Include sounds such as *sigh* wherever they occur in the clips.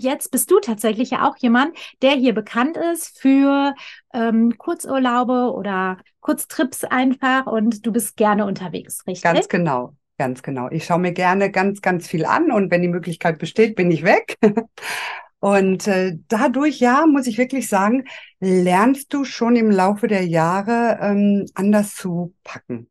Und jetzt bist du tatsächlich ja auch jemand, der hier bekannt ist für ähm, Kurzurlaube oder Kurztrips einfach und du bist gerne unterwegs, richtig? Ganz genau. Ganz genau. Ich schaue mir gerne ganz, ganz viel an und wenn die Möglichkeit besteht, bin ich weg. *laughs* Und äh, dadurch, ja, muss ich wirklich sagen, lernst du schon im Laufe der Jahre ähm, anders zu packen.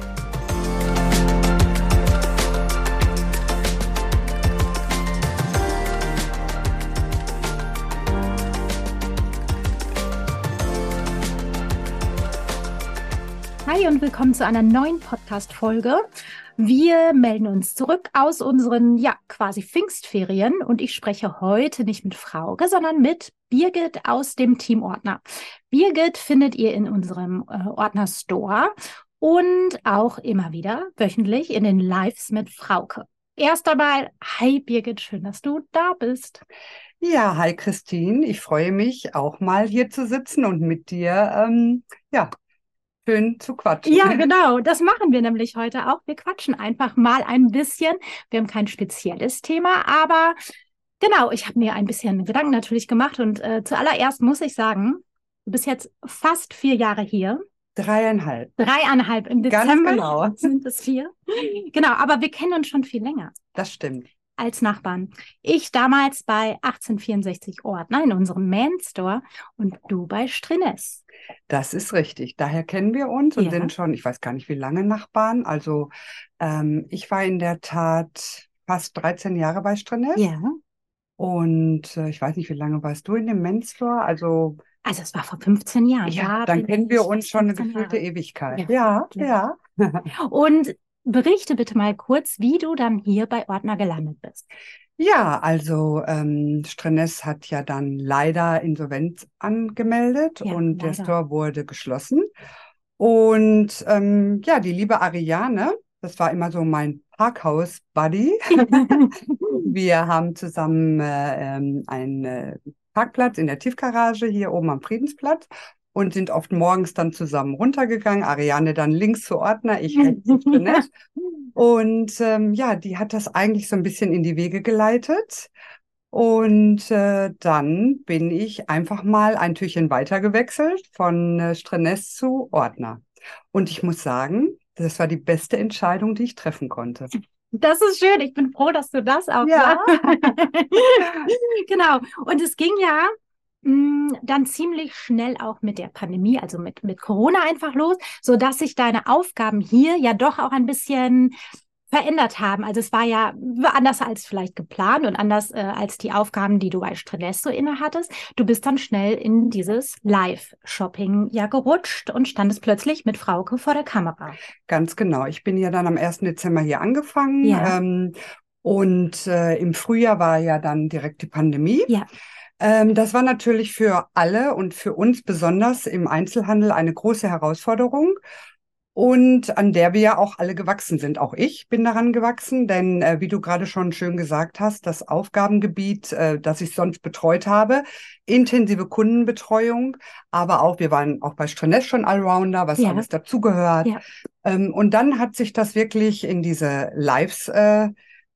Hi und willkommen zu einer neuen Podcast-Folge. Wir melden uns zurück aus unseren, ja, quasi Pfingstferien und ich spreche heute nicht mit Frauke, sondern mit Birgit aus dem Team Ordner. Birgit findet ihr in unserem äh, Ordner Store und auch immer wieder wöchentlich in den Lives mit Frauke. Erst einmal, hi Birgit, schön, dass du da bist. Ja, hi Christine, ich freue mich auch mal hier zu sitzen und mit dir ähm, ja, schön zu quatschen. Ja, genau. Das machen wir nämlich heute auch. Wir quatschen einfach mal ein bisschen. Wir haben kein spezielles Thema, aber genau, ich habe mir ein bisschen Gedanken natürlich gemacht und äh, zuallererst muss ich sagen, du bist jetzt fast vier Jahre hier. Dreieinhalb. Dreieinhalb im Dezember. Ganz genau. *laughs* Sind es vier? Genau, aber wir kennen uns schon viel länger. Das stimmt als Nachbarn. Ich damals bei 1864 Ordner in unserem Man Store und du bei Strines. Das ist richtig. Daher kennen wir uns und ja. sind schon, ich weiß gar nicht wie lange Nachbarn. Also ähm, ich war in der Tat fast 13 Jahre bei Strines. Ja. Und äh, ich weiß nicht, wie lange warst du in dem Men's Store? Also also es war vor 15 Jahren. Ja, dann kennen wir uns schon eine gefühlte Jahre. Ewigkeit. Ja, ja. ja. Und berichte bitte mal kurz, wie du dann hier bei Ordner gelandet bist. Ja, also ähm, Strenes hat ja dann leider Insolvenz angemeldet ja, und leider. der Store wurde geschlossen. Und ähm, ja, die liebe Ariane, das war immer so mein Parkhaus-Buddy. *laughs* Wir haben zusammen äh, ähm, einen äh, Parkplatz in der Tiefgarage hier oben am Friedensplatz und sind oft morgens dann zusammen runtergegangen. Ariane dann links zu Ordner, ich rechts zu *laughs* Jeanette. Und ähm, ja, die hat das eigentlich so ein bisschen in die Wege geleitet. Und äh, dann bin ich einfach mal ein Türchen weiter gewechselt von äh, Strenes zu Ordner. Und ich muss sagen, das war die beste Entscheidung, die ich treffen konnte. Das ist schön. Ich bin froh, dass du das auch ja. *laughs* genau. Und es ging ja dann ziemlich schnell auch mit der Pandemie, also mit, mit Corona einfach los, so dass sich deine Aufgaben hier ja doch auch ein bisschen verändert haben. Also es war ja anders als vielleicht geplant und anders äh, als die Aufgaben, die du bei Strenesso inne hattest. Du bist dann schnell in dieses Live-Shopping ja gerutscht und standest plötzlich mit Frauke vor der Kamera. Ganz genau. Ich bin ja dann am 1. Dezember hier angefangen. Ja. Ähm, und äh, im Frühjahr war ja dann direkt die Pandemie. Ja. Ähm, das war natürlich für alle und für uns besonders im Einzelhandel eine große Herausforderung und an der wir ja auch alle gewachsen sind. Auch ich bin daran gewachsen, denn äh, wie du gerade schon schön gesagt hast, das Aufgabengebiet, äh, das ich sonst betreut habe, intensive Kundenbetreuung, aber auch, wir waren auch bei Strenes schon Allrounder, was ja. alles dazugehört. Ja. Ähm, und dann hat sich das wirklich in diese Lives äh,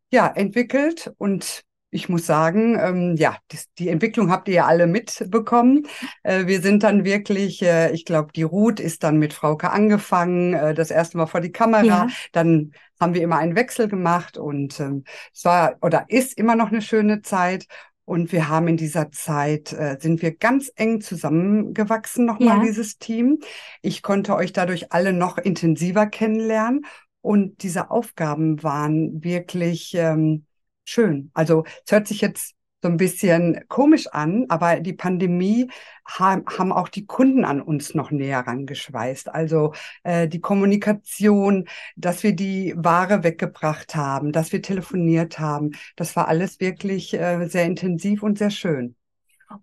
ja, entwickelt und ich muss sagen, ähm, ja, die, die, Entwicklung habt ihr ja alle mitbekommen. Äh, wir sind dann wirklich, äh, ich glaube, die Ruth ist dann mit Frauke angefangen, äh, das erste Mal vor die Kamera. Ja. Dann haben wir immer einen Wechsel gemacht und ähm, es war oder ist immer noch eine schöne Zeit. Und wir haben in dieser Zeit, äh, sind wir ganz eng zusammengewachsen, nochmal ja. dieses Team. Ich konnte euch dadurch alle noch intensiver kennenlernen. Und diese Aufgaben waren wirklich, ähm, schön. Also es hört sich jetzt so ein bisschen komisch an, aber die Pandemie haben, haben auch die Kunden an uns noch näher rangeschweißt. Also äh, die Kommunikation, dass wir die Ware weggebracht haben, dass wir telefoniert haben, das war alles wirklich äh, sehr intensiv und sehr schön.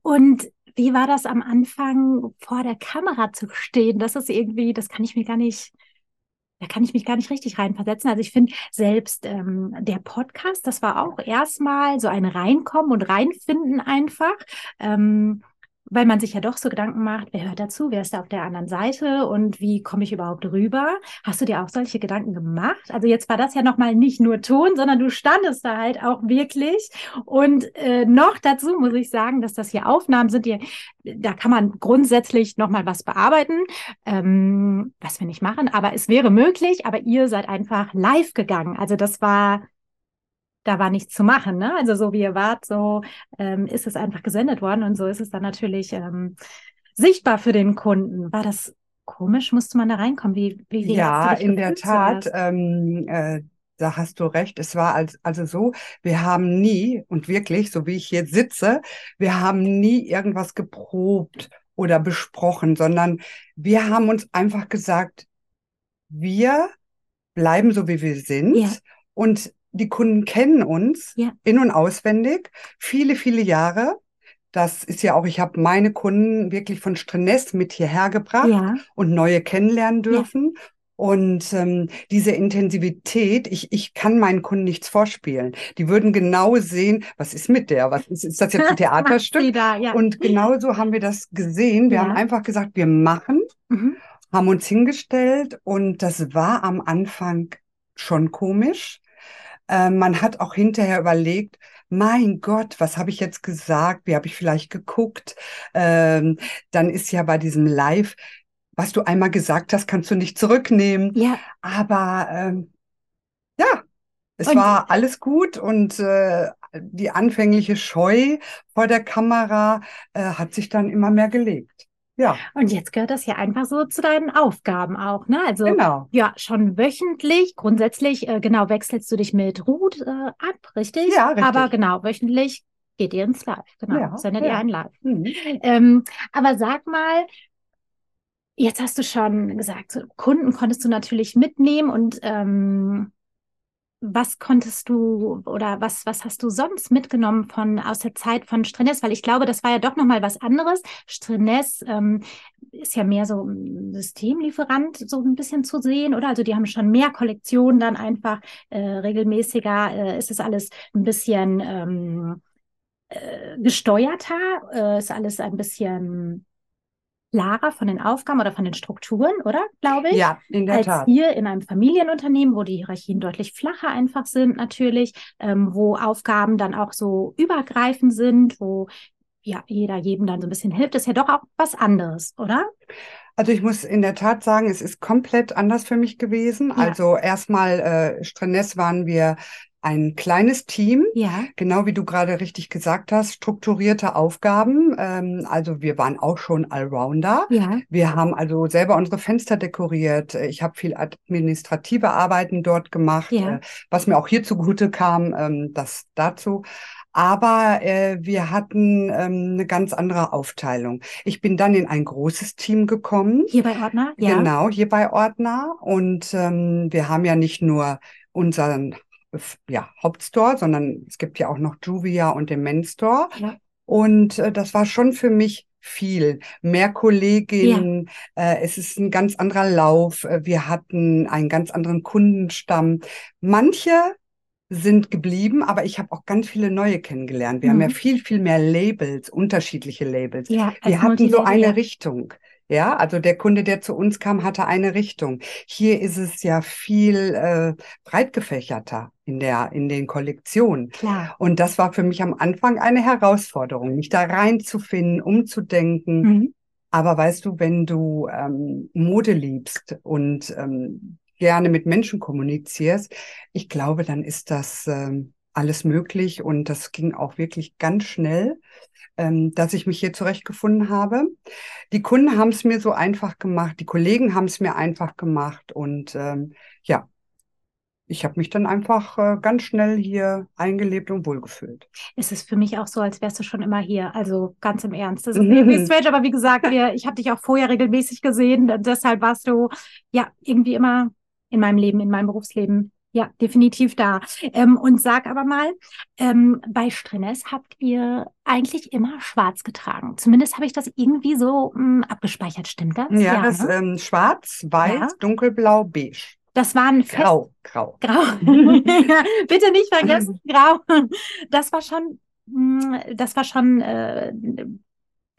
Und wie war das am Anfang vor der Kamera zu stehen? Das ist irgendwie, das kann ich mir gar nicht da kann ich mich gar nicht richtig reinversetzen. Also ich finde selbst ähm, der Podcast, das war auch erstmal so ein Reinkommen und Reinfinden einfach. Ähm, weil man sich ja doch so Gedanken macht, wer hört dazu, wer ist da auf der anderen Seite und wie komme ich überhaupt rüber? Hast du dir auch solche Gedanken gemacht? Also jetzt war das ja nochmal nicht nur Ton, sondern du standest da halt auch wirklich. Und äh, noch dazu muss ich sagen, dass das hier Aufnahmen sind, die, da kann man grundsätzlich nochmal was bearbeiten, ähm, was wir nicht machen, aber es wäre möglich, aber ihr seid einfach live gegangen. Also das war da war nichts zu machen. Ne? Also so wie ihr wart, so ähm, ist es einfach gesendet worden und so ist es dann natürlich ähm, sichtbar für den Kunden. War das komisch? Musste man da reinkommen? Wie, wie, wie ja, in der Tat. Ähm, äh, da hast du recht. Es war als, also so, wir haben nie, und wirklich, so wie ich jetzt sitze, wir haben nie irgendwas geprobt oder besprochen, sondern wir haben uns einfach gesagt, wir bleiben so, wie wir sind. Ja. Und die Kunden kennen uns ja. in- und auswendig, viele, viele Jahre. Das ist ja auch, ich habe meine Kunden wirklich von Strenes mit hierher gebracht ja. und neue kennenlernen dürfen. Ja. Und ähm, diese Intensivität, ich, ich kann meinen Kunden nichts vorspielen. Die würden genau sehen, was ist mit der? Was ist, ist das jetzt ein *laughs* Theaterstück? da, ja. Und genauso haben wir das gesehen. Wir haben einfach gesagt, wir machen, mhm. haben uns hingestellt und das war am Anfang schon komisch. Äh, man hat auch hinterher überlegt, mein Gott, was habe ich jetzt gesagt? Wie habe ich vielleicht geguckt? Ähm, dann ist ja bei diesem Live, was du einmal gesagt hast, kannst du nicht zurücknehmen. Ja. Aber ähm, ja, es und, war alles gut und äh, die anfängliche Scheu vor der Kamera äh, hat sich dann immer mehr gelegt. Ja. Und jetzt gehört das ja einfach so zu deinen Aufgaben auch, ne? Also genau. ja, schon wöchentlich. Grundsätzlich, äh, genau, wechselst du dich mit Ruth äh, ab, richtig? Ja, richtig. Aber genau, wöchentlich geht ihr ins Live, genau. Ja, sendet ja. ihr ein Live. Mhm. Ähm, aber sag mal, jetzt hast du schon gesagt, Kunden konntest du natürlich mitnehmen und ähm, was konntest du oder was, was hast du sonst mitgenommen von aus der Zeit von Strenes? Weil ich glaube, das war ja doch nochmal was anderes. Strenes ähm, ist ja mehr so ein Systemlieferant, so ein bisschen zu sehen, oder? Also die haben schon mehr Kollektionen dann einfach äh, regelmäßiger. Äh, ist es alles ein bisschen ähm, äh, gesteuerter? Äh, ist alles ein bisschen klarer von den Aufgaben oder von den Strukturen, oder? Glaube ich. Ja, in der als Tat. hier in einem Familienunternehmen, wo die Hierarchien deutlich flacher einfach sind, natürlich, ähm, wo Aufgaben dann auch so übergreifend sind, wo ja jeder jedem dann so ein bisschen hilft, ist ja doch auch was anderes, oder? Also ich muss in der Tat sagen, es ist komplett anders für mich gewesen. Ja. Also erstmal äh, Strenes waren wir ein kleines Team, ja. genau wie du gerade richtig gesagt hast, strukturierte Aufgaben. Ähm, also wir waren auch schon Allrounder. Ja. Wir haben also selber unsere Fenster dekoriert. Ich habe viel administrative Arbeiten dort gemacht, ja. äh, was mir auch hier zugute kam, ähm, das dazu. Aber äh, wir hatten ähm, eine ganz andere Aufteilung. Ich bin dann in ein großes Team gekommen. Hier bei Ordner? Ja. Genau, hier bei Ordner. Und ähm, wir haben ja nicht nur unseren ja, Hauptstore, sondern es gibt ja auch noch Juvia und den Men's Store. Ja. Und äh, das war schon für mich viel. Mehr Kolleginnen, ja. äh, es ist ein ganz anderer Lauf. Äh, wir hatten einen ganz anderen Kundenstamm. Manche sind geblieben, aber ich habe auch ganz viele neue kennengelernt. Wir mhm. haben ja mhm. viel, viel mehr Labels, unterschiedliche Labels. Ja, wir hatten so eine Richtung. Ja, also der Kunde, der zu uns kam, hatte eine Richtung. Hier ist es ja viel äh, breit gefächerter in der in den Kollektionen. Klar. Und das war für mich am Anfang eine Herausforderung, mich da reinzufinden, umzudenken. Mhm. Aber weißt du, wenn du ähm, Mode liebst und ähm, gerne mit Menschen kommunizierst, ich glaube, dann ist das ähm, alles möglich und das ging auch wirklich ganz schnell ähm, dass ich mich hier zurechtgefunden habe. Die Kunden haben es mir so einfach gemacht, die Kollegen haben es mir einfach gemacht und ähm, ja, ich habe mich dann einfach äh, ganz schnell hier eingelebt und wohlgefühlt. Es ist für mich auch so, als wärst du schon immer hier. Also ganz im Ernst. Das ist irgendwie strange, aber wie gesagt, wir, ich habe dich auch vorher regelmäßig gesehen. Deshalb warst du ja irgendwie immer in meinem Leben, in meinem Berufsleben. Ja, definitiv da. Ähm, und sag aber mal, ähm, bei Strenes habt ihr eigentlich immer schwarz getragen. Zumindest habe ich das irgendwie so mh, hm, abgespeichert. Stimmt das? Ja, ja das ne? ähm, schwarz, weiß, ja. dunkelblau, beige. Das waren Fest grau, grau. Grau. *laughs* Bitte nicht vergessen, *laughs* grau. Das war schon, mm, das war schon äh,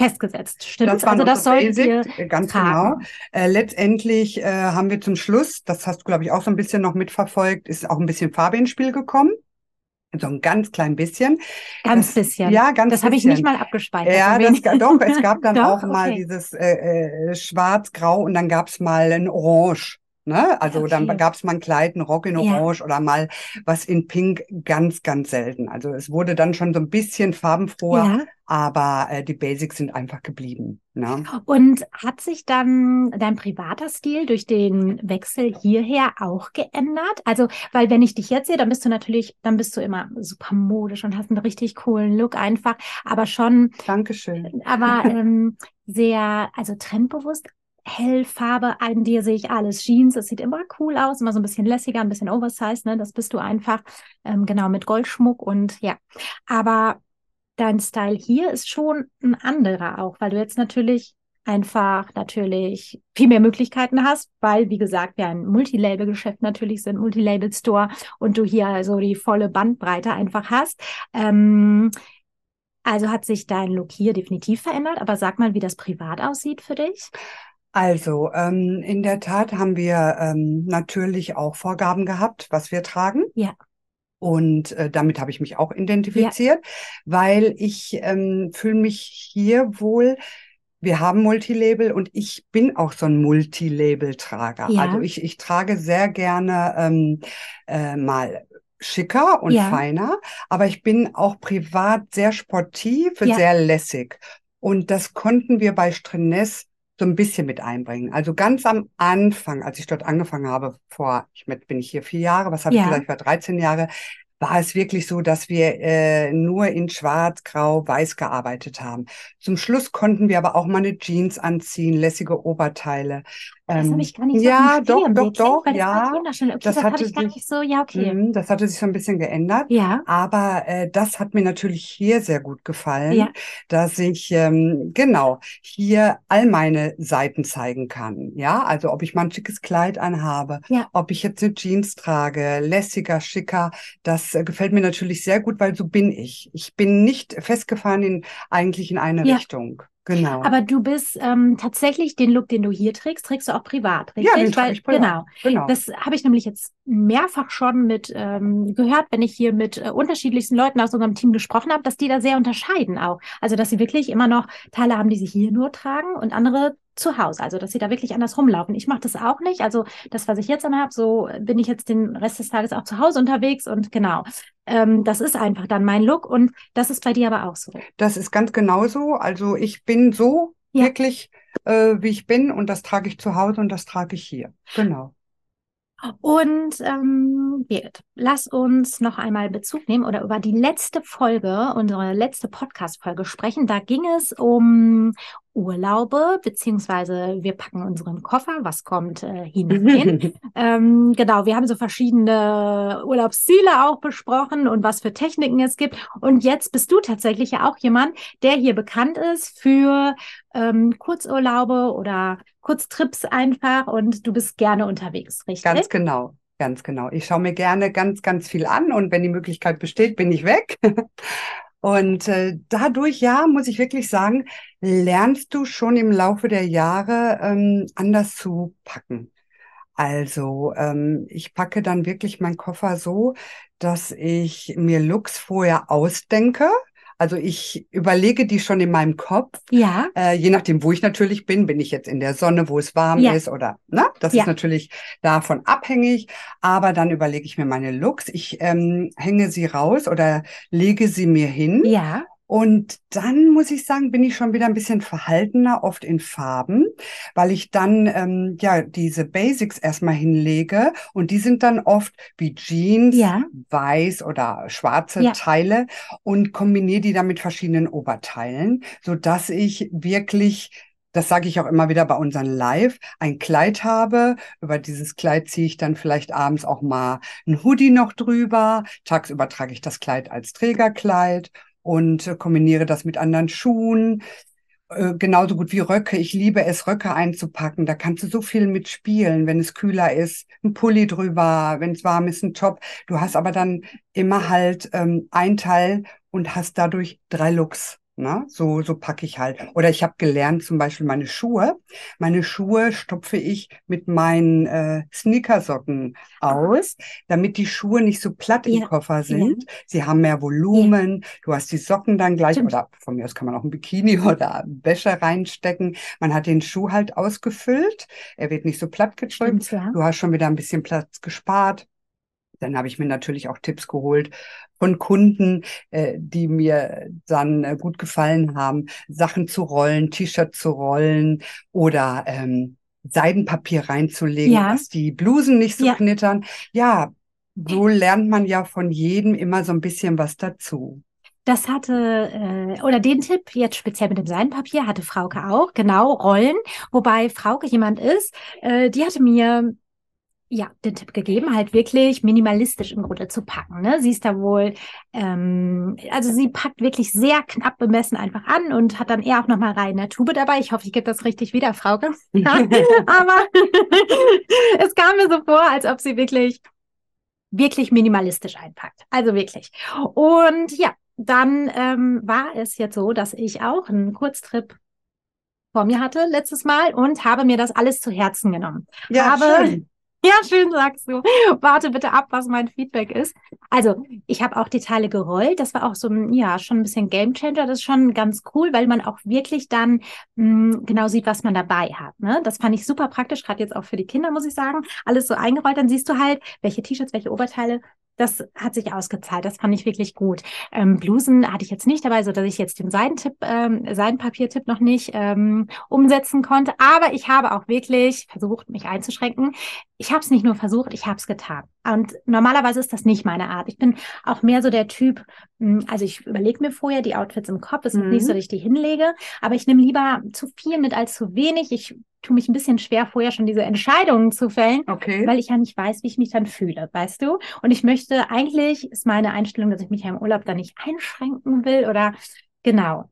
festgesetzt, stimmt? Das also das solltet ihr äh, ganz tragen. genau. Äh, letztendlich äh, haben wir zum Schluss, das hast du glaube ich auch so ein bisschen noch mitverfolgt, ist auch ein bisschen Farbe ins Spiel gekommen. So ein ganz klein bisschen. Ganz das, bisschen. Ja, ganz Das habe ich nicht mal abgespeichert. Ja, das, doch, es gab *laughs* dann doch, auch okay. mal dieses äh, äh, Schwarz-Grau und dann gab es mal ein Orange. Ne? Also okay. dann gab es mal ein Kleid, ein Rock in Orange ja. oder mal was in Pink, ganz, ganz selten. Also es wurde dann schon so ein bisschen farbenfroher, ja. aber äh, die Basics sind einfach geblieben. Ne? Und hat sich dann dein privater Stil durch den Wechsel hierher auch geändert? Also, weil wenn ich dich jetzt sehe, dann bist du natürlich, dann bist du immer super modisch und hast einen richtig coolen Look einfach, aber schon. Dankeschön. Aber ähm, sehr, also trendbewusst, Hellfarbe an dir sehe ich alles. Jeans, das sieht immer cool aus, immer so ein bisschen lässiger, ein bisschen oversized, ne? Das bist du einfach, ähm, genau, mit Goldschmuck und ja. Aber dein Style hier ist schon ein anderer auch, weil du jetzt natürlich einfach natürlich viel mehr Möglichkeiten hast, weil, wie gesagt, wir ein Multilabel-Geschäft natürlich sind, Multilabel-Store und du hier also die volle Bandbreite einfach hast. Ähm, also hat sich dein Look hier definitiv verändert, aber sag mal, wie das privat aussieht für dich. Also, ähm, in der Tat haben wir ähm, natürlich auch Vorgaben gehabt, was wir tragen. Ja. Und äh, damit habe ich mich auch identifiziert, ja. weil ich ähm, fühle mich hier wohl. Wir haben Multilabel und ich bin auch so ein Multilabel-Trager. Ja. Also ich, ich trage sehr gerne ähm, äh, mal schicker und ja. feiner, aber ich bin auch privat sehr sportiv, ja. sehr lässig. Und das konnten wir bei Strenes so ein bisschen mit einbringen. Also ganz am Anfang, als ich dort angefangen habe, vor, ich bin ich hier vier Jahre, was habe ja. ich vielleicht war 13 Jahre, war es wirklich so, dass wir äh, nur in Schwarz, Grau, Weiß gearbeitet haben. Zum Schluss konnten wir aber auch mal eine Jeans anziehen, lässige Oberteile. Das habe ich gar nicht so Ja, doch, doch, doch, das ja. wunderschön. Okay, das, das hatte ich gar nicht so, ja, okay. Mh, das hatte sich so ein bisschen geändert. Ja. Aber äh, das hat mir natürlich hier sehr gut gefallen, ja. dass ich ähm, genau hier all meine Seiten zeigen kann. Ja, also ob ich mal ein schickes Kleid anhabe, ja. ob ich jetzt eine Jeans trage, lässiger, schicker, das äh, gefällt mir natürlich sehr gut, weil so bin ich. Ich bin nicht festgefahren in eigentlich in eine ja. Richtung. Genau. Aber du bist ähm, tatsächlich den Look, den du hier trägst, trägst du auch privat, richtig? Ja, den trage ich privat. Genau. genau. Das habe ich nämlich jetzt mehrfach schon mit ähm, gehört, wenn ich hier mit äh, unterschiedlichsten Leuten aus unserem Team gesprochen habe, dass die da sehr unterscheiden auch. Also dass sie wirklich immer noch Teile haben, die sie hier nur tragen und andere zu Hause, also dass sie da wirklich anders rumlaufen. Ich mache das auch nicht. Also das, was ich jetzt anhabe, so bin ich jetzt den Rest des Tages auch zu Hause unterwegs und genau. Ähm, das ist einfach dann mein Look und das ist bei dir aber auch so. Das ist ganz genauso. Also ich bin so ja. wirklich, äh, wie ich bin und das trage ich zu Hause und das trage ich hier. Genau. Und ähm, Birgit, lass uns noch einmal Bezug nehmen oder über die letzte Folge, unsere letzte Podcast-Folge sprechen. Da ging es um Urlaube, beziehungsweise wir packen unseren Koffer, was kommt äh, hinein. *laughs* ähm, genau, wir haben so verschiedene Urlaubsziele auch besprochen und was für Techniken es gibt. Und jetzt bist du tatsächlich ja auch jemand, der hier bekannt ist für ähm, Kurzurlaube oder Kurztrips einfach und du bist gerne unterwegs, richtig? Ganz genau. Ganz genau. Ich schaue mir gerne ganz, ganz viel an und wenn die Möglichkeit besteht, bin ich weg. *laughs* Und äh, dadurch, ja, muss ich wirklich sagen, lernst du schon im Laufe der Jahre ähm, anders zu packen. Also ähm, ich packe dann wirklich meinen Koffer so, dass ich mir Looks vorher ausdenke. Also ich überlege die schon in meinem Kopf. Ja. Äh, je nachdem, wo ich natürlich bin, bin ich jetzt in der Sonne, wo es warm ja. ist oder, ne? Das ja. ist natürlich davon abhängig. Aber dann überlege ich mir meine Looks. Ich ähm, hänge sie raus oder lege sie mir hin. Ja. Und dann muss ich sagen, bin ich schon wieder ein bisschen verhaltener, oft in Farben, weil ich dann ähm, ja diese Basics erstmal hinlege und die sind dann oft wie Jeans, Ja. weiß oder schwarze Ja. Teile und kombiniere die dann mit verschiedenen Oberteilen, so dass ich wirklich das sage ich auch immer wieder bei unseren Live, ein Kleid habe. Über dieses Kleid ziehe ich dann vielleicht abends auch mal ein Hoodie noch drüber. Tagsüber trage ich das Kleid als Trägerkleid und kombiniere das mit anderen Schuhen. Äh, genauso gut wie Röcke. Ich liebe es, Röcke einzupacken. Da kannst du so viel mitspielen, wenn es kühler ist. Ein Pulli drüber, wenn es warm ist, ein Top. Du hast aber dann immer halt ähm, ein Teil und hast dadurch drei Looks. Ne? So, so packe ich halt. Oder ich habe gelernt, zum Beispiel meine Schuhe. Meine Schuhe stopfe ich mit meinen äh, Sneakersocken aus, damit die Schuhe nicht so platt im Ja, Koffer sind. Sie haben mehr Volumen. Du hast die Socken dann gleich, Stimmt. oder von mir aus kann man auch ein Bikini *laughs* oder Wäsche reinstecken. Man hat den Schuh halt ausgefüllt. Er wird nicht so platt gedrückt. Ja. Du hast schon wieder ein bisschen Platz gespart. Dann habe ich mir natürlich auch Tipps geholt von Kunden, äh, die mir dann äh, gut gefallen haben, Sachen zu rollen, T-Shirt zu rollen oder ähm, Seidenpapier reinzulegen, Ja. dass die Blusen nicht so Ja. knittern. Ja, so lernt man ja von jedem immer so ein bisschen was dazu. Das hatte, äh, oder den Tipp jetzt speziell mit dem Seidenpapier hatte Frauke auch, genau, Rollen. Wobei Frauke jemand ist, äh, die hatte mir ja den Tipp gegeben, halt wirklich minimalistisch im Grunde zu packen. Ne? Sie ist da wohl, ähm, also sie packt wirklich sehr knapp bemessen einfach an und hat dann eher auch nochmal rein eine Tube dabei. Ich hoffe, ich gebe das richtig wieder, Frauke. *laughs* Aber *laughs* es kam mir so vor, als ob sie wirklich, wirklich minimalistisch einpackt. Also wirklich. Und ja, dann ähm, war es jetzt so, dass ich auch einen Kurztrip vor mir hatte letztes Mal und habe mir das alles zu Herzen genommen. Ja, Aber- schön. *laughs* Ja, schön sagst du. Warte bitte ab, was mein Feedback ist. Also, ich habe auch die Teile gerollt. Das war auch so ein, ja, schon ein bisschen Gamechanger. Das ist schon ganz cool, weil man auch wirklich dann mh, genau sieht, was man dabei hat. Ne? Das fand ich super praktisch, gerade jetzt auch für die Kinder, muss ich sagen. Alles so eingerollt, dann siehst du halt, welche T-Shirts, welche Oberteile. Das hat sich ausgezahlt. Das fand ich wirklich gut. Ähm, Blusen hatte ich jetzt nicht dabei, so dass ich jetzt den Seidentipp, ähm, Seidenpapiertipp noch nicht ähm, umsetzen konnte. Aber ich habe auch wirklich versucht, mich einzuschränken ich habe es nicht nur versucht, ich habe es getan. Und normalerweise ist das nicht meine Art. Ich bin auch mehr so der Typ, mh, also ich überlege mir vorher die Outfits im Kopf. Es ist Mhm. nicht so, dass ich die hinlege, aber ich nehme lieber zu viel mit als zu wenig. Ich tue mich ein bisschen schwer, vorher schon diese Entscheidungen zu fällen, Okay. weil ich ja nicht weiß, wie ich mich dann fühle, weißt du? Und ich möchte, eigentlich ist meine Einstellung, dass ich mich ja im Urlaub da nicht einschränken will oder genau.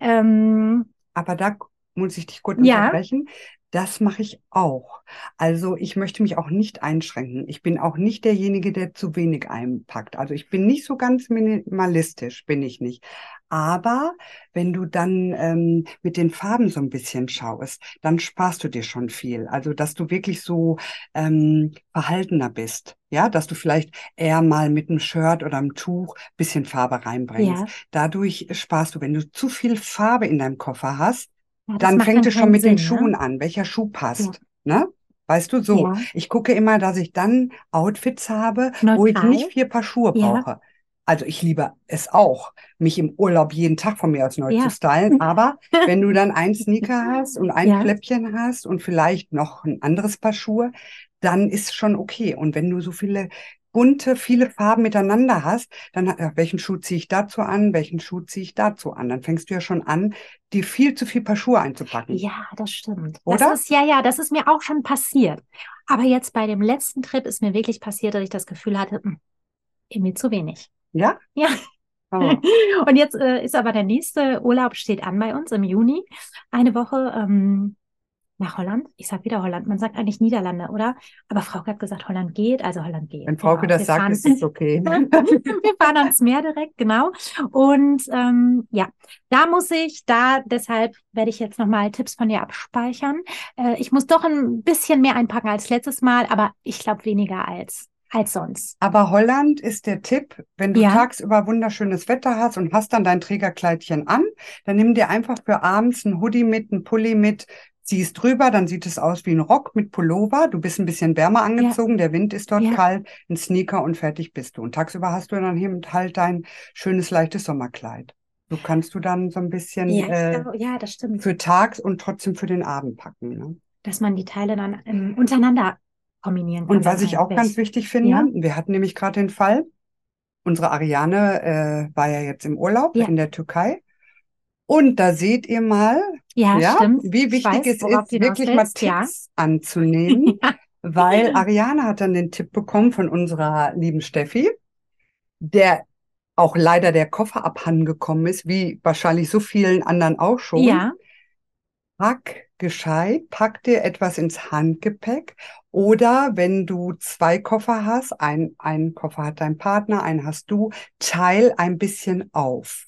Ähm, Aber da muss ich dich kurz Ja. unterbrechen. Das mache ich auch. Also ich möchte mich auch nicht einschränken. Ich bin auch nicht derjenige, der zu wenig einpackt. Also ich bin nicht so ganz minimalistisch, bin ich nicht. Aber wenn du dann ähm, mit den Farben so ein bisschen schaust, dann sparst du dir schon viel. Also dass du wirklich so ähm, verhaltener bist. Ja, dass du vielleicht eher mal mit einem Shirt oder einem Tuch bisschen Farbe reinbringst. ja, Dadurch sparst du, wenn du zu viel Farbe in deinem Koffer hast, ja, dann fängt es schon mit den Sinn, ne? Schuhen an, welcher Schuh passt, ne? Weißt du, so. Ja. Ich gucke immer, dass ich dann Outfits habe, wo ich Neutral. nicht vier Paar Schuhe Ja. brauche. Also ich liebe es auch, mich im Urlaub jeden Tag von mir aus neu Ja. zu stylen. *laughs* Aber wenn du dann ein Sneaker hast und ein Ja. Fläppchen hast und vielleicht noch ein anderes Paar Schuhe, dann ist schon okay. Und wenn du so viele bunte, viele Farben miteinander hast, dann äh, welchen Schuh ziehe ich dazu an, welchen Schuh ziehe ich dazu an? Dann fängst du ja schon an, dir viel zu viel Paar Schuhe einzupacken. Ja, das stimmt. Oder? Das ist, ja, ja, das ist mir auch schon passiert. Aber jetzt bei dem letzten Trip ist mir wirklich passiert, dass ich das Gefühl hatte, hm, irgendwie zu wenig. Ja? Ja. *laughs* Oh. Und jetzt äh, ist aber der nächste Urlaub steht an bei uns im Juni. Eine Woche ähm, nach Holland. Ich sag wieder Holland. Man sagt eigentlich Niederlande, oder? Aber Frauke hat gesagt, Holland geht, also Holland geht. Wenn Frauke Genau, das wir sagt, fahren- ist es okay. *laughs* wir fahren ans Meer direkt, genau. Und ähm, ja, da muss ich, da deshalb werde ich jetzt nochmal Tipps von dir abspeichern. Äh, ich muss doch ein bisschen mehr einpacken als letztes Mal, aber ich glaube weniger als, als sonst. Aber Holland ist der Tipp, wenn du Ja. tagsüber wunderschönes Wetter hast und hast dann dein Trägerkleidchen an, dann nimm dir einfach für abends ein Hoodie mit, ein Pulli mit, ziehst drüber, dann sieht es aus wie ein Rock mit Pullover. Du bist ein bisschen wärmer angezogen, der Wind ist dort Ja. kalt, ein Sneaker und fertig bist du. Und tagsüber hast du dann eben halt dein schönes, leichtes Sommerkleid. So kannst du dann so ein bisschen Ja, äh, genau. ja, das stimmt. für tags und trotzdem für den Abend packen. Ne? Dass man die Teile dann ähm, untereinander kombinieren kann. Und was ich auch ganz wichtig finde, Ja. wir hatten nämlich gerade den Fall, unsere Ariane äh, war ja jetzt im Urlaub Ja. in der Türkei. Und da seht ihr mal, Ja, ja, stimmt. wie Ich wichtig weiß, es ist, wirklich mal willst, ja. Tipps anzunehmen, *laughs* Ja. weil Ariane hat dann den Tipp bekommen von unserer lieben Steffi, der auch leider der Koffer abhanden gekommen ist, wie wahrscheinlich so vielen anderen auch schon. Ja, Pack gescheit, pack dir etwas ins Handgepäck oder wenn du zwei Koffer hast, ein, einen Koffer hat dein Partner, einen hast du, teil ein bisschen auf.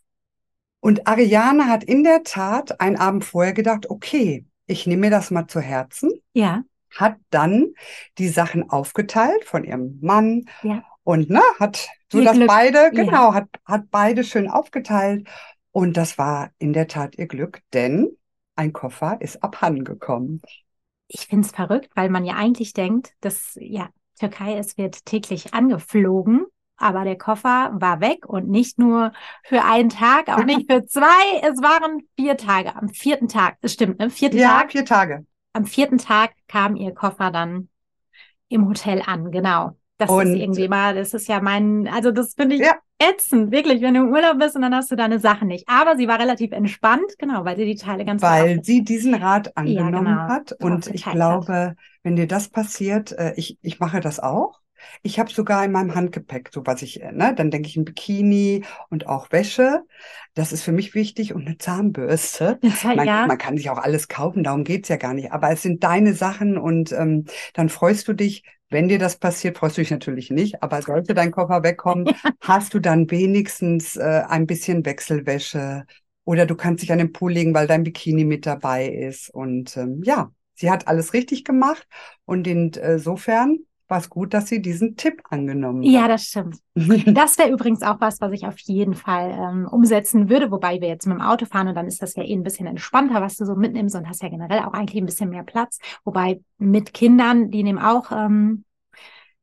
Und Ariane hat in der Tat einen Abend vorher gedacht, okay, ich nehme mir das mal zu Herzen, ja, hat dann die Sachen aufgeteilt von ihrem Mann Ja. und ne, hat so Ihr dass Glück. beide, Ja. genau, hat, hat beide schön aufgeteilt. Und das war in der Tat ihr Glück, denn ein Koffer ist abhanden gekommen. ich finde es verrückt, weil man ja eigentlich denkt, dass ja Türkei, es wird täglich angeflogen, aber der Koffer war weg und nicht nur für einen Tag, auch nicht für zwei, es waren vier Tage. Am vierten Tag, das stimmt, ne? Vierten Ja, Tag, vier Tage. am vierten Tag kam ihr Koffer dann im Hotel an, genau. Das Und- ist irgendwie mal, das ist ja mein, also das finde ich Ja. ätzend, wirklich, wenn du im Urlaub bist und dann hast du deine Sachen nicht. Aber sie war relativ entspannt, genau, weil sie die Teile ganz Weil aufgeteilt sie diesen Rat angenommen genau, hat. Und ich glaube, wenn dir das passiert, äh, ich, ich mache das auch. Ich habe sogar in meinem Handgepäck, so was ich, äh, ne, dann denke ich ein Bikini und auch Wäsche. Das ist für mich wichtig und eine Zahnbürste. War- Man, ja. man kann sich auch alles kaufen, darum geht's ja gar nicht. Aber es sind deine Sachen und ähm, dann freust du dich, wenn dir das passiert, freust du dich natürlich nicht, aber sollte dein Koffer wegkommen, *laughs* hast du dann wenigstens äh, ein bisschen Wechselwäsche oder du kannst dich an den Pool legen, weil dein Bikini mit dabei ist. Und ähm, ja, sie hat alles richtig gemacht und insofern war es gut, dass sie diesen Tipp angenommen Ja, hat. das stimmt. *laughs* Das wäre übrigens auch was, was ich auf jeden Fall ähm, umsetzen würde, wobei wir jetzt mit dem Auto fahren und dann ist das ja eh ein bisschen entspannter, was du so mitnimmst und hast ja generell auch eigentlich ein bisschen mehr Platz. Wobei mit Kindern, die nehmen auch ähm,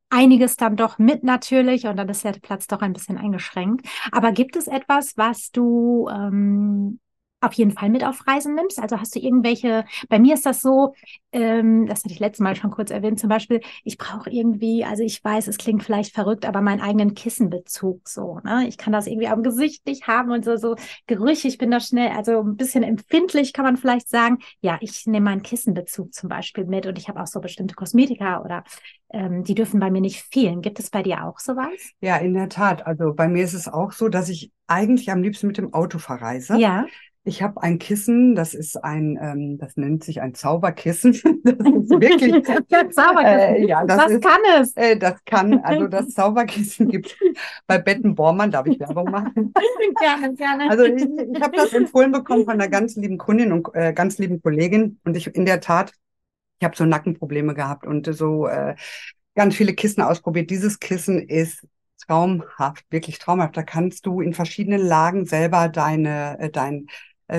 einiges dann doch mit natürlich und dann ist der Platz doch ein bisschen eingeschränkt. Aber gibt es etwas, was du ähm, auf jeden Fall mit auf Reisen nimmst? Also hast du irgendwelche, bei mir ist das so, ähm, das hatte ich letztes Mal schon kurz erwähnt, zum Beispiel, ich brauche irgendwie, also ich weiß, es klingt vielleicht verrückt, aber meinen eigenen Kissenbezug so, ne? Ich kann das irgendwie am Gesicht nicht haben und so, so Gerüche, ich bin da schnell, also ein bisschen empfindlich kann man vielleicht sagen. Ja, ich nehme meinen Kissenbezug zum Beispiel mit und ich habe auch so bestimmte Kosmetika oder ähm, die dürfen bei mir nicht fehlen. Gibt es bei dir auch sowas? Ja, in der Tat. Also bei mir ist es auch so, dass ich eigentlich am liebsten mit dem Auto verreise. Ja. Ich habe ein Kissen, das ist ein, ähm, das nennt sich ein Zauberkissen. *laughs* Das ist *laughs* wirklich, ja, Zauberkissen. äh, ja, das Was ist, kann es? äh, das kann, also *laughs* das Zauberkissen gibt bei Betten Bormann, darf ich Werbung machen? gerne, gerne. Also ich, ich habe das empfohlen bekommen von einer ganz lieben Kundin und äh, ganz lieben Kollegin und ich in der Tat, ich habe so Nackenprobleme gehabt und so äh, ganz viele Kissen ausprobiert. Dieses Kissen ist traumhaft, wirklich traumhaft. Da kannst du in verschiedenen Lagen selber deine, äh, dein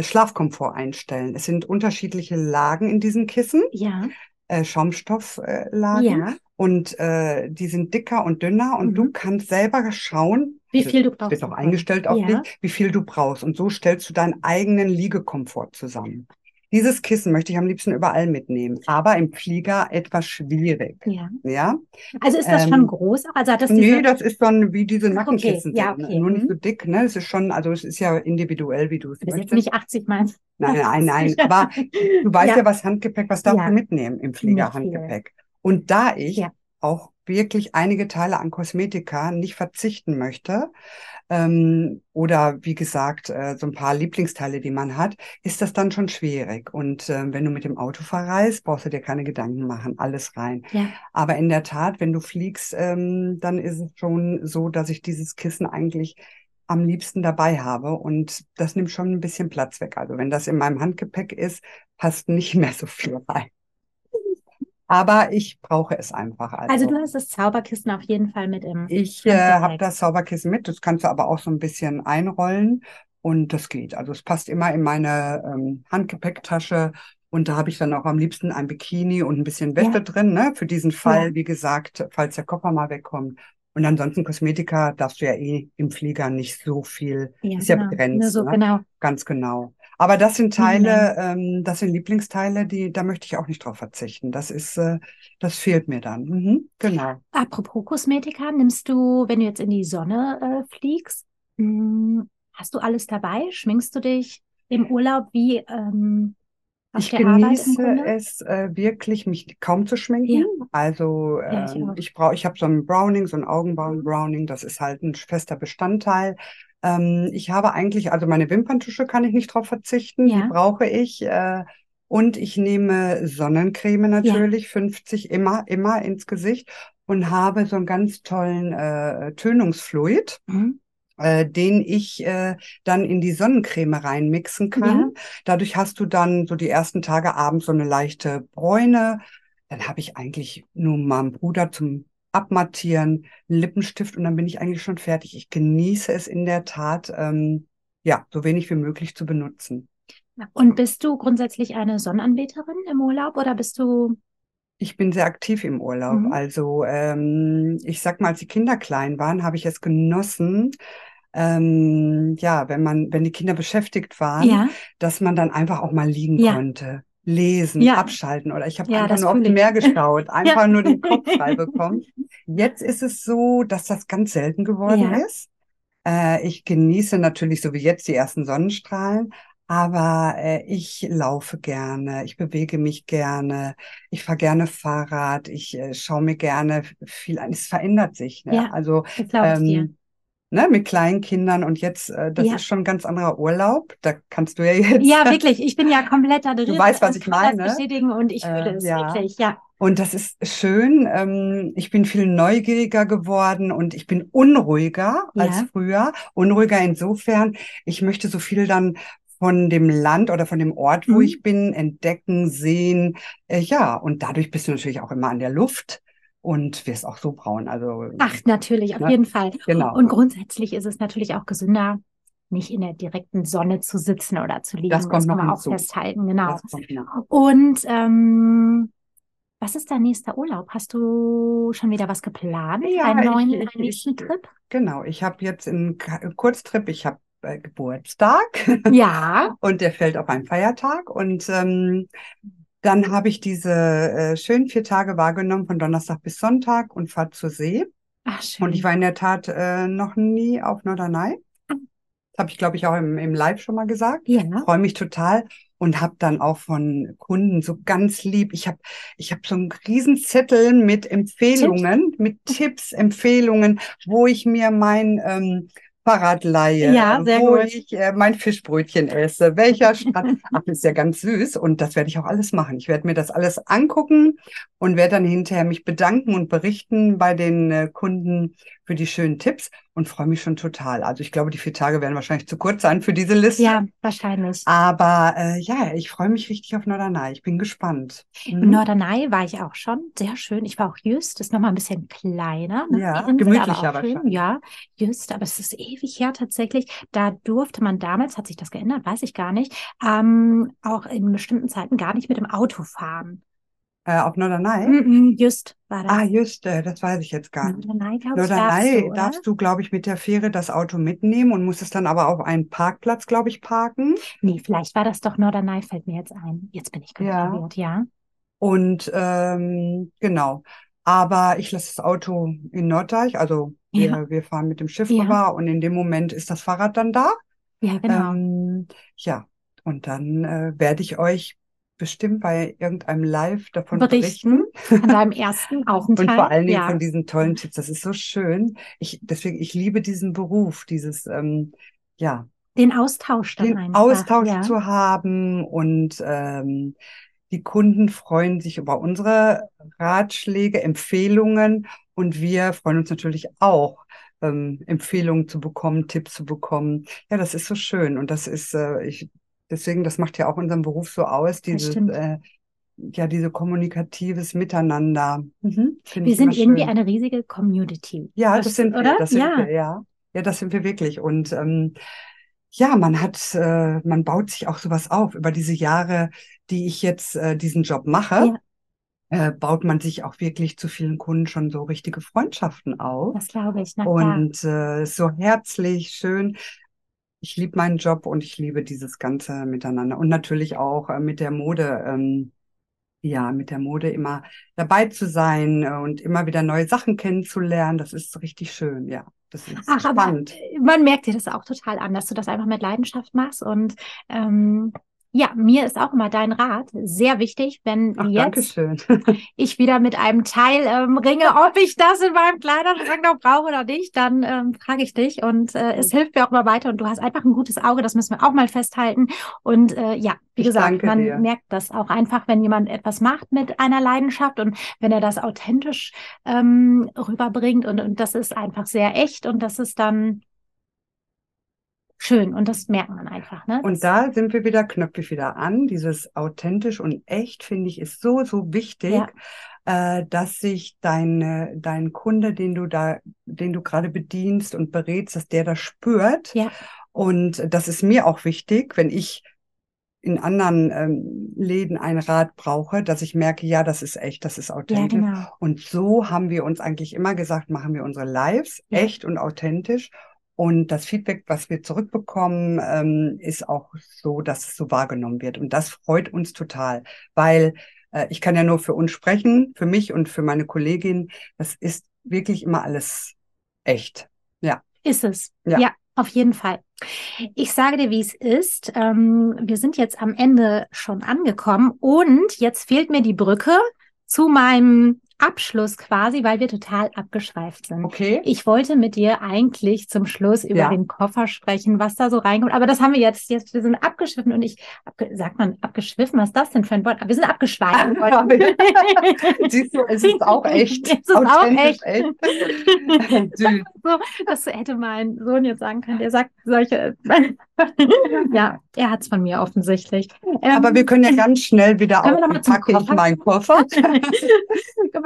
Schlafkomfort einstellen. Es sind unterschiedliche Lagen in diesem Kissen, ja, äh, Schaumstofflagen. Äh, ja. Und äh, die sind dicker und dünner und Mhm. du kannst selber schauen, Wie viel du brauchst. wird auch eingestellt auf Ja. dich, wie viel du brauchst. Und so stellst du deinen eigenen Liegekomfort zusammen. Dieses Kissen möchte ich am liebsten überall mitnehmen, aber im Flieger etwas schwierig. Ja. Ja? Also ist das Ähm, schon groß? Also hat das Nee, diese, das ist dann wie diese Ach, okay. Nackenkissen Ja, sind, okay. Nur nicht Mhm. so dick, ne? Es ist schon, also es ist ja individuell, wie du es ist jetzt möchtest. nicht 80 Mal. Nein, nein, *laughs* nein. Aber du weißt Ja. ja, was Handgepäck, was darfst Ja. du mitnehmen im Flieger. Handgepäck? Und da ich Ja. auch wirklich einige Teile an Kosmetika nicht verzichten möchte, ähm, oder wie gesagt, äh, so ein paar Lieblingsteile, die man hat, ist das dann schon schwierig. Und ähm, wenn du mit dem Auto verreist, brauchst du dir keine Gedanken machen, alles rein. Ja. Aber in der Tat, wenn du fliegst, ähm, dann ist es schon so, dass ich dieses Kissen eigentlich am liebsten dabei habe und das nimmt schon ein bisschen Platz weg. Also wenn das in meinem Handgepäck ist, passt nicht *laughs* mehr so viel rein. Aber ich brauche es einfach. Also du hast das Zauberkissen auf jeden Fall mit im. Ich äh, habe das Zauberkissen mit, das kannst du aber auch so ein bisschen einrollen und das geht. Also es passt immer in meine ähm, Handgepäcktasche und da habe ich dann auch am liebsten ein Bikini und ein bisschen Wäsche Ja. drin, ne? Für diesen Fall, Ja. wie gesagt, falls der Koffer mal wegkommt. Und ansonsten Kosmetika darfst du ja eh im Flieger nicht so viel, Ja, ist ja genau. begrenzt. Nur so, ne? genau. Ganz genau. Aber das sind Teile, ähm, das sind Lieblingsteile, die, da möchte ich auch nicht drauf verzichten. Das ist, äh, das fehlt mir dann. Mhm, genau. Apropos Kosmetika, nimmst du, wenn du jetzt in die Sonne äh, fliegst, mh, hast du alles dabei? Schminkst du dich im Urlaub wie ähm, auf Ich genieße es äh, wirklich, mich kaum zu schminken. Also Ja, ich ähm, ich brauche, ich habe so ein Browning, so ein Augenbrauen-Browning, das ist halt ein fester Bestandteil. Ähm, ich habe eigentlich, also meine Wimperntusche kann ich nicht drauf verzichten, Ja. die brauche ich. Äh, und ich nehme Sonnencreme natürlich, 50 immer, immer ins Gesicht und habe so einen ganz tollen äh, Tönungsfluid Mhm. äh, den ich äh, dann in die Sonnencreme reinmixen kann. Ja. Dadurch hast du dann so die ersten Tage abends so eine leichte Bräune. Dann habe ich eigentlich nur meinem Bruder zum Abmattieren, Lippenstift und dann bin ich eigentlich schon fertig. Ich genieße es in der Tat, ähm, ja, so wenig wie möglich zu benutzen. Und bist du grundsätzlich eine Sonnenanbeterin im Urlaub oder bist du Ich bin sehr aktiv im Urlaub. Mhm. Also ähm, ich sag mal, als die Kinder klein waren, habe ich es genossen, ähm, ja, wenn man, wenn die Kinder beschäftigt waren, ja? dass man dann einfach auch mal liegen Ja. konnte, lesen, Ja. abschalten oder ich habe Ja, einfach nur fühle ich. Meer geschaut, *laughs* einfach nur den *laughs* Kopf frei Ja. bekommen. Jetzt ist es so, dass das ganz selten geworden Ja. ist. Äh, ich genieße natürlich so wie jetzt die ersten Sonnenstrahlen, aber äh, ich laufe gerne, ich bewege mich gerne, ich fahre gerne Fahrrad, ich äh, schaue mir gerne viel an. Es verändert sich, ne? Ja. Also ähm, ne, mit kleinen Kindern und jetzt, äh, das Ja. ist schon ein ganz anderer Urlaub. Da kannst du ja jetzt. Ja, *laughs* wirklich. Ich bin ja komplett da drin. weißt, was ich kann das meine. bestätigen und ich fühle Äh, es ja. wirklich. Ja. Und das ist schön. Ähm, ich bin viel neugieriger geworden und ich bin unruhiger als Ja. früher. Unruhiger insofern, ich möchte so viel dann von dem Land oder von dem Ort, wo Mhm. ich bin, entdecken, sehen. Äh, ja, und dadurch bist du natürlich auch immer an der Luft und wirst auch so braun. Also, Ach, natürlich, auf Ne? jeden Fall. genau. Und grundsätzlich ist es natürlich auch gesünder, nicht in der direkten Sonne zu sitzen oder zu liegen. Das kommt kann noch man auch hinzu. festhalten, genau. Das. Und ähm, was ist dein nächster Urlaub? Hast du schon wieder was geplant? Ja, einen neuen, ich- einen nächsten ich- Trip? Genau, ich habe jetzt einen Kurztrip, ich habe äh, Geburtstag. Ja. *laughs* Und der fällt auf einen Feiertag. Und ähm, dann habe ich diese äh, schönen vier Tage wahrgenommen, von Donnerstag bis Sonntag und fahre zur See. Ach, schön. Und ich war in der Tat äh, noch nie auf Norderney. Das habe ich, glaube ich, auch im, im Live schon mal gesagt. ja. Freue mich total und habe dann auch von Kunden so ganz lieb. Ich habe ich hab so einen Riesenzettel mit Empfehlungen, mit Tipps, Empfehlungen, wo ich mir mein ähm, Fahrrad leihe, Ja, sehr wo gut. ich äh, mein Fischbrötchen esse, welcher Strand. *laughs* Ach, ist ja ganz süß und das werde ich auch alles machen. Ich werde mir das alles angucken und werde dann hinterher mich bedanken und berichten bei den äh, Kunden für die schönen Tipps und freue mich schon total. Also ich glaube, die vier Tage werden wahrscheinlich zu kurz sein für diese Liste. Ja, wahrscheinlich. Aber äh, ja, ich freue mich richtig auf Norderney. Ich bin gespannt. In Mhm. Norderney war ich auch schon. Sehr schön. Ich war auch Jüst, ist nochmal ein bisschen kleiner. Ne? Ja, Insel, gemütlicher aber wahrscheinlich. Ja, Jüst, aber es ist ewig her tatsächlich. Da durfte man damals, hat sich das geändert, weiß ich gar nicht, ähm, auch in bestimmten Zeiten gar nicht mit dem Auto fahren. Äh, auf Norderney? Mhm, Jüst war das. Ah, just, äh, das weiß ich jetzt gar nicht. Norderney, glaube ich, darfst Norderney du, oder? darfst du, glaube ich, mit der Fähre das Auto mitnehmen und musst es dann aber auf einen Parkplatz, glaube ich, parken. Nee, vielleicht war das doch Norderney, fällt mir jetzt ein. Jetzt bin ich ganz Ja. ja. Und ähm, genau. Aber ich lasse das Auto in Norddeich, also wir, Ja. wir fahren mit dem Schiff Ja. rüber und in dem Moment ist das Fahrrad dann da. Ja, genau. Ähm, ja, und dann äh, werde ich euch bestimmt bei irgendeinem Live davon Berichten. berichten. An deinem ersten *laughs* Aufenthalt. Und vor allen Dingen ja. von diesen tollen Tipps. Das ist so schön. Ich, deswegen, ich liebe diesen Beruf, dieses, ähm, ja, Den Austausch dann den einfach. Austausch ja. zu haben und ähm, die Kunden freuen sich über unsere Ratschläge, Empfehlungen und wir freuen uns natürlich auch, ähm, Empfehlungen zu bekommen, Tipps zu bekommen. Ja, das ist so schön und das ist, äh, ich, deswegen, das macht ja auch unseren Beruf so aus, dieses, äh, ja, diese kommunikatives Miteinander. Mhm, Wir sind irgendwie schön. eine riesige Community. Ja, das sind wir, oder? das sind ja. wir, ja. Ja, das sind wir wirklich. Und ähm, ja, man hat, äh, man baut sich auch sowas auf über diese Jahre, die ich jetzt äh, diesen Job mache. Ja. äh, baut man sich auch wirklich zu vielen Kunden schon so richtige Freundschaften auf. Das glaube ich. Na und äh, so herzlich, schön. Ich liebe meinen Job und ich liebe dieses ganze Miteinander. Und natürlich auch äh, mit der Mode. Ähm, ja, mit der Mode immer dabei zu sein äh, und immer wieder neue Sachen kennenzulernen. Das ist richtig schön, ja. Das ist Ach, spannend. man merkt dir das auch total an, dass du das einfach mit Leidenschaft machst und ähm, ja, mir ist auch immer dein Rat sehr wichtig, wenn Ach, jetzt *laughs* ich wieder mit einem Teil ähm, ringe, ob ich das in meinem Kleiderschrank noch brauche oder nicht, dann ähm, frage ich dich und äh, es hilft mir auch immer weiter und du hast einfach ein gutes Auge, das müssen wir auch mal festhalten. Und äh, ja, wie ich gesagt, man dir. merkt das auch einfach, wenn jemand etwas macht mit einer Leidenschaft und wenn er das authentisch ähm, rüberbringt und, und das ist einfach sehr echt und das ist dann schön und das merkt man einfach. Ne? Und da sind wir wieder, knöpfe ich wieder an. Dieses authentisch und echt, finde ich, ist so, so wichtig. Ja. Äh, dass sich dein, dein Kunde, den du da, den du gerade bedienst und berätst, dass der das spürt. Ja. Und das ist mir auch wichtig, wenn ich in anderen ähm, Läden ein Rad brauche, dass ich merke, ja, das ist echt, das ist authentisch. Ja, genau. Und so haben wir uns eigentlich immer gesagt, machen wir unsere Lives ja. echt und authentisch. Und das Feedback, was wir zurückbekommen, ähm, ist auch so, dass es so wahrgenommen wird. Und das freut uns total, weil äh, ich kann ja nur für uns sprechen, für mich und für meine Kollegin. Das ist wirklich immer alles echt. Ja. Ist es. Ja. ja. Auf jeden Fall. Ich sage dir, wie es ist. Ähm, wir sind jetzt am Ende schon angekommen und jetzt fehlt mir die Brücke zu meinem Abschluss quasi, weil wir total abgeschweift sind. Okay. Ich wollte mit dir eigentlich zum Schluss über ja. den Koffer sprechen, was da so reinkommt. Aber das haben wir jetzt, jetzt wir sind abgeschwiffen und ich, abge, sagt man abgeschwiffen, was ist das denn für ein Wort? Wir sind abgeschweift. *laughs* *laughs* Siehst du, es ist auch echt. *laughs* Es ist auch echt. echt. so, das hätte mein Sohn jetzt sagen können. Der sagt solche, ja, er hat es von mir offensichtlich. Aber ähm, wir können ja ganz schnell wieder aufpacken, ich meinen Koffer.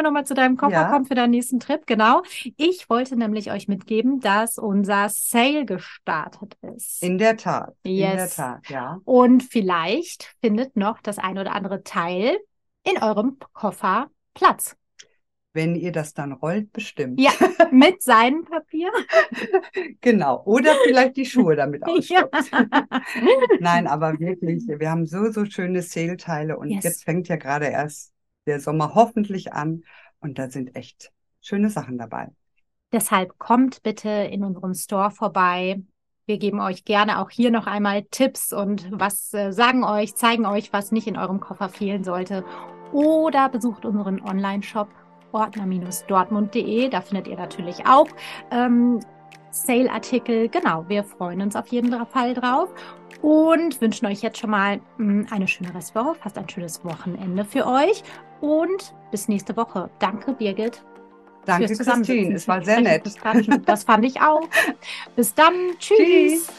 Wir nochmal zu deinem Koffer ja. kommen für deinen nächsten Trip? Genau. Ich wollte nämlich euch mitgeben, dass unser Sale gestartet ist. In der Tat. Yes. In der Tat, ja. Und vielleicht findet noch das ein oder andere Teil in eurem Koffer Platz. Wenn ihr das dann rollt, bestimmt. Ja, *laughs* mit Seidenpapier. genau. Oder vielleicht die Schuhe damit ausstopft. *laughs* Ja. *laughs* Nein, aber wirklich, wir haben so, so schöne Sale-Teile und yes. jetzt fängt ja gerade erst der Sommer hoffentlich an und da sind echt schöne Sachen dabei. Deshalb kommt bitte in unserem Store vorbei. Wir geben euch gerne auch hier noch einmal Tipps und was äh, sagen euch, zeigen euch, was nicht in eurem Koffer fehlen sollte. Oder besucht unseren Online-Shop ordner-dortmund.de. Da findet ihr natürlich auch ähm, Sale-Artikel. Genau, wir freuen uns auf jeden Fall drauf und wünschen euch jetzt schon mal mh, hm, eine schöne Restwoche, fast ein schönes Wochenende für euch und bis nächste Woche. Danke, Birgit. Danke, Christine. Es war sehr nett. Das fand ich auch. Bis dann. Tschüss. Tschüss.